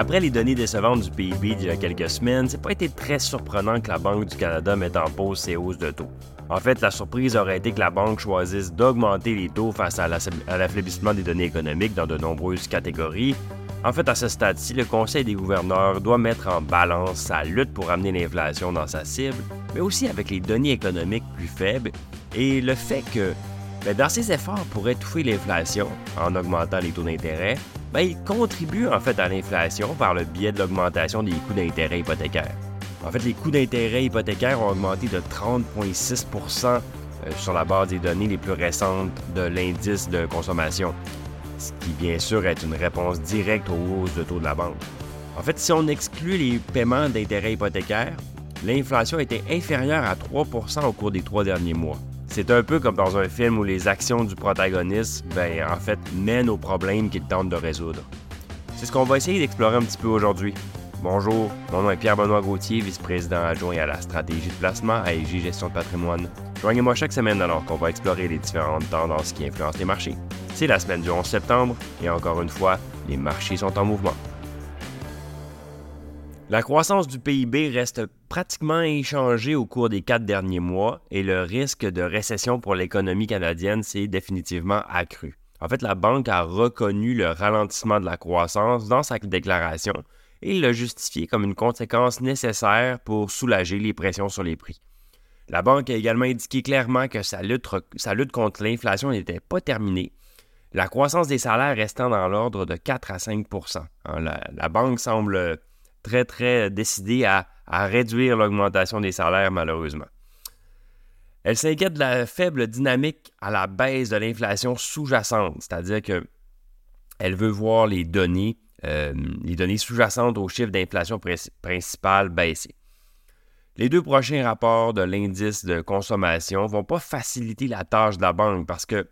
Après les données décevantes du PIB d'il y a quelques semaines, c'est pas été très surprenant que la Banque du Canada mette en pause ses hausses de taux. En fait, la surprise aurait été que la banque choisisse d'augmenter les taux face à l'affaiblissement des données économiques dans de nombreuses catégories. En fait, à ce stade-ci, le Conseil des gouverneurs doit mettre en balance sa lutte pour amener l'inflation dans sa cible, mais aussi avec les données économiques plus faibles et le fait que, ben, dans ses efforts pour étouffer l'inflation en augmentant les taux d'intérêt, ben, il contribue en fait à l'inflation par le biais de l'augmentation des coûts d'intérêt hypothécaires. En fait, les coûts d'intérêt hypothécaires ont augmenté de 30,6% euh, sur la base des données les plus récentes de l'indice de consommation, ce qui bien sûr est une réponse directe aux hausses de taux de la banque. En fait, si on exclut les paiements d'intérêt hypothécaires, l'inflation était inférieure à 3% au cours des trois derniers mois. C'est un peu comme dans un film où les actions du protagoniste, ben, en fait, mènent aux problèmes qu'il tente de résoudre. C'est ce qu'on va essayer d'explorer un petit peu aujourd'hui. Bonjour, mon nom est Pierre-Benoît Gauthier, vice-président adjoint à la stratégie de placement à EG Gestion de patrimoine. Joignez-moi chaque semaine alors qu'on va explorer les différentes tendances qui influencent les marchés. C'est la semaine du 11 septembre et encore une fois, les marchés sont en mouvement. La croissance du PIB reste pratiquement inchangée au cours des quatre derniers mois et le risque de récession pour l'économie canadienne s'est définitivement accru. En fait, la banque a reconnu le ralentissement de la croissance dans sa déclaration et l'a justifié comme une conséquence nécessaire pour soulager les pressions sur les prix. La banque a également indiqué clairement que sa lutte, contre l'inflation n'était pas terminée, la croissance des salaires restant dans l'ordre de 4 à 5% hein, la banque semble très, très décidée à, réduire l'augmentation des salaires, malheureusement. Elle s'inquiète de la faible dynamique à la baisse de l'inflation sous-jacente, c'est-à-dire que elle veut voir les données, euh, les données sous-jacentes au chiffre d'inflation principal baisser. Les deux prochains rapports de l'indice de consommation ne vont pas faciliter la tâche de la banque parce que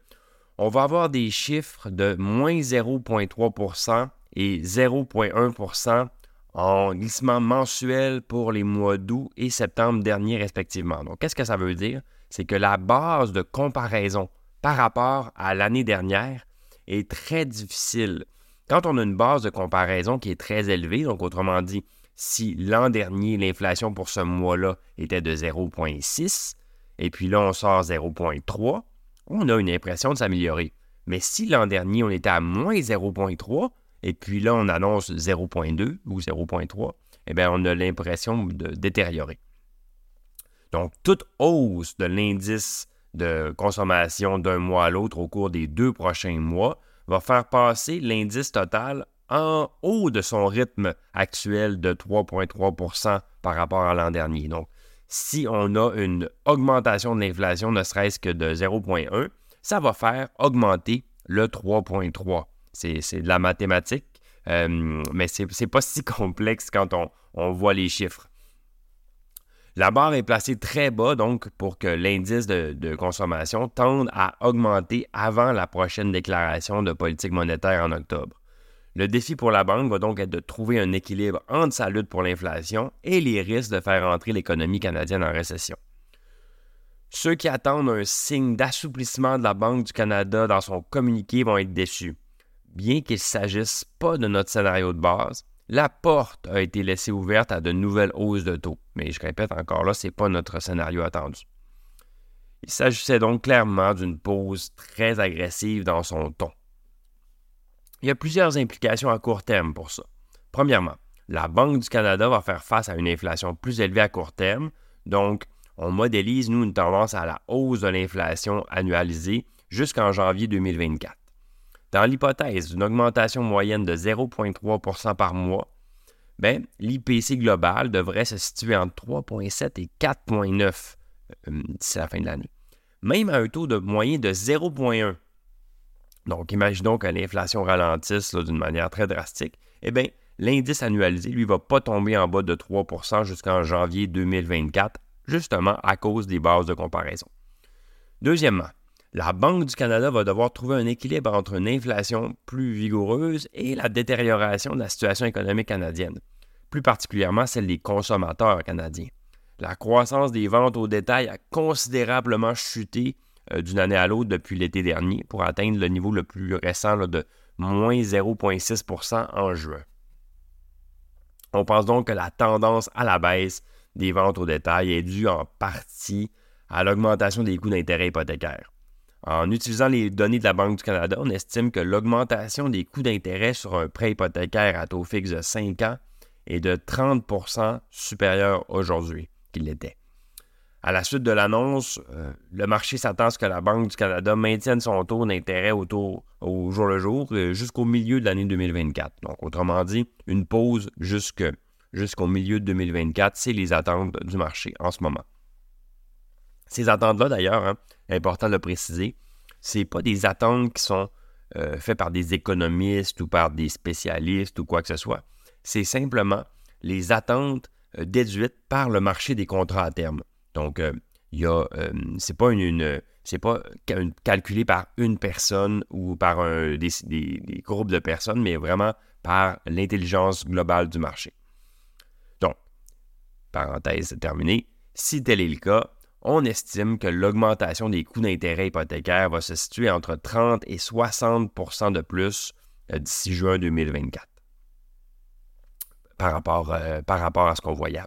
on va avoir des chiffres de moins 0,3% et 0,1 en glissement mensuel pour les mois d'août et septembre dernier respectivement. Donc, qu'est-ce que ça veut dire? C'est que la base de comparaison par rapport à l'année dernière est très difficile. Quand on a une base de comparaison qui est très élevée, donc autrement dit, si l'an dernier, l'inflation pour ce mois-là était de 0,6, et puis là, on sort 0,3, on a une impression de s'améliorer. Mais si l'an dernier, on était à moins 0,3, et puis là, on annonce 0.2 ou 0.3, eh bien, on a l'impression de détériorer. Donc, toute hausse de l'indice de consommation d'un mois à l'autre au cours des deux prochains mois va faire passer l'indice total en haut de son rythme actuel de 3,3% par rapport à l'an dernier. Donc, si on a une augmentation de l'inflation, ne serait-ce que de 0,1, ça va faire augmenter le 3,3 c'est de la mathématique, euh, mais ce n'est pas si complexe quand on, voit les chiffres. La barre est placée très bas, donc, pour que l'indice de, consommation tende à augmenter avant la prochaine déclaration de politique monétaire en octobre. Le défi pour la banque va donc être de trouver un équilibre entre sa lutte pour l'inflation et les risques de faire entrer l'économie canadienne en récession. Ceux qui attendent un signe d'assouplissement de la Banque du Canada dans son communiqué vont être déçus bien qu'il ne s'agisse pas de notre scénario de base, la porte a été laissée ouverte à de nouvelles hausses de taux. Mais je répète encore là, ce n'est pas notre scénario attendu. Il s'agissait donc clairement d'une pause très agressive dans son ton. Il y a plusieurs implications à court terme pour ça. Premièrement, la Banque du Canada va faire face à une inflation plus élevée à court terme, donc on modélise, nous, une tendance à la hausse de l'inflation annualisée jusqu'en janvier 2024. Dans l'hypothèse d'une augmentation moyenne de 0,3% par mois, ben, l'IPC global devrait se situer entre 3,7 et 4,9 euh, d'ici la fin de l'année. Même à un taux de moyen de 0,1. Donc, imaginons que l'inflation ralentisse d'une manière très drastique. Eh bien, l'indice annualisé, lui, ne va pas tomber en bas de 3% jusqu'en janvier 2024, justement à cause des bases de comparaison. Deuxièmement, la Banque du Canada va devoir trouver un équilibre entre une inflation plus vigoureuse et la détérioration de la situation économique canadienne, plus particulièrement celle des consommateurs canadiens. La croissance des ventes au détail a considérablement chuté euh, d'une année à l'autre depuis l'été dernier pour atteindre le niveau le plus récent de moins 0,6% en juin. On pense donc que la tendance à la baisse des ventes au détail est due en partie à l'augmentation des coûts d'intérêt hypothécaires. En utilisant les données de la Banque du Canada, on estime que l'augmentation des coûts d'intérêt sur un prêt hypothécaire à taux fixe de 5 ans est de 30% supérieure aujourd'hui qu'il l'était. À la suite de l'annonce, euh, le marché s'attend à ce que la Banque du Canada maintienne son taux d'intérêt au, jour le jour euh, jusqu'au milieu de l'année 2024. Donc, autrement dit, une pause jusqu'au milieu de 2024, c'est les attentes du marché en ce moment. Ces attentes-là, d'ailleurs, hein, important de le préciser, ce pas des attentes qui sont euh, faites par des économistes ou par des spécialistes ou quoi que ce soit. C'est simplement les attentes euh, déduites par le marché des contrats à terme. Donc, euh, il a, c'est pas une, c'est pas calculé par une personne ou par des, des, groupes de personnes, mais vraiment par l'intelligence globale du marché. Donc, parenthèse terminée, si tel est le cas, on estime que l'augmentation des coûts d'intérêt hypothécaires va se situer entre 30 et 60% de plus euh, d'ici juin 2024 par rapport, euh, par rapport à ce qu'on voyait.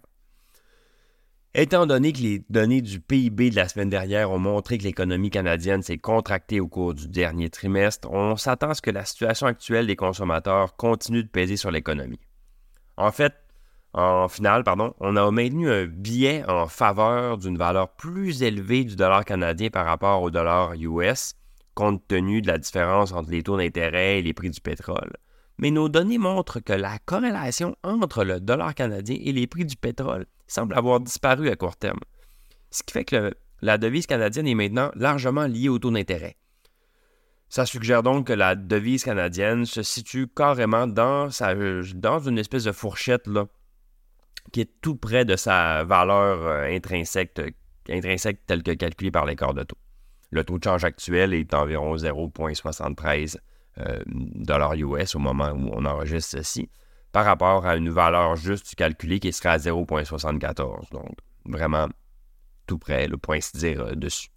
Étant donné que les données du PIB de la semaine dernière ont montré que l'économie canadienne s'est contractée au cours du dernier trimestre, on s'attend à ce que la situation actuelle des consommateurs continue de peser sur l'économie. En fait, en finale, pardon, on a maintenu un biais en faveur d'une valeur plus élevée du dollar canadien par rapport au dollar US, compte tenu de la différence entre les taux d'intérêt et les prix du pétrole. Mais nos données montrent que la corrélation entre le dollar canadien et les prix du pétrole semble avoir disparu à court terme. Ce qui fait que la devise canadienne est maintenant largement liée au taux d'intérêt. Ça suggère donc que la devise canadienne se situe carrément dans, dans une espèce de fourchette là, qui est tout près de sa valeur euh, intrinsèque, intrinsèque telle que calculée par l'écart de taux. Le taux de change actuel est environ 0,73 euh, US au moment où on enregistre ceci, par rapport à une valeur juste calculée qui serait à 0,74. Donc, vraiment tout près, le point se dire euh, dessus.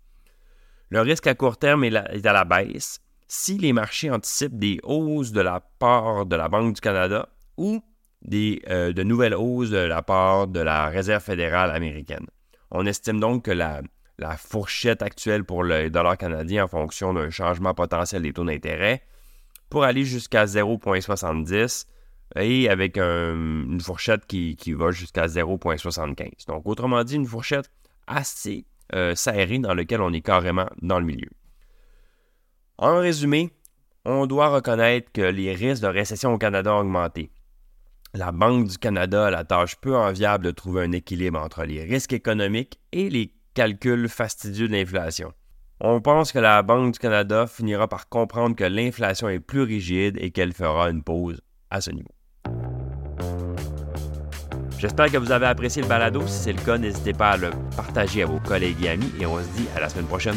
Le risque à court terme est, à la baisse si les marchés anticipent des hausses de la part de la Banque du Canada ou euh, de nouvelles hausses de la part de la Réserve fédérale américaine. On estime donc que la, fourchette actuelle pour le dollar canadien en fonction d'un changement potentiel des taux d'intérêt pour aller jusqu'à 0,70 et avec une fourchette qui, va jusqu'à 0,75. Donc, autrement dit, une fourchette assez euh, serrée dans laquelle on est carrément dans le milieu. En résumé, on doit reconnaître que les risques de récession au Canada ont augmenté la Banque du Canada a la tâche peu enviable de trouver un équilibre entre les risques économiques et les calculs fastidieux de l'inflation. On pense que la Banque du Canada finira par comprendre que l'inflation est plus rigide et qu'elle fera une pause à ce niveau. J'espère que vous avez apprécié le balado. Si c'est le cas, n'hésitez pas à le partager à vos collègues et amis et on se dit à la semaine prochaine.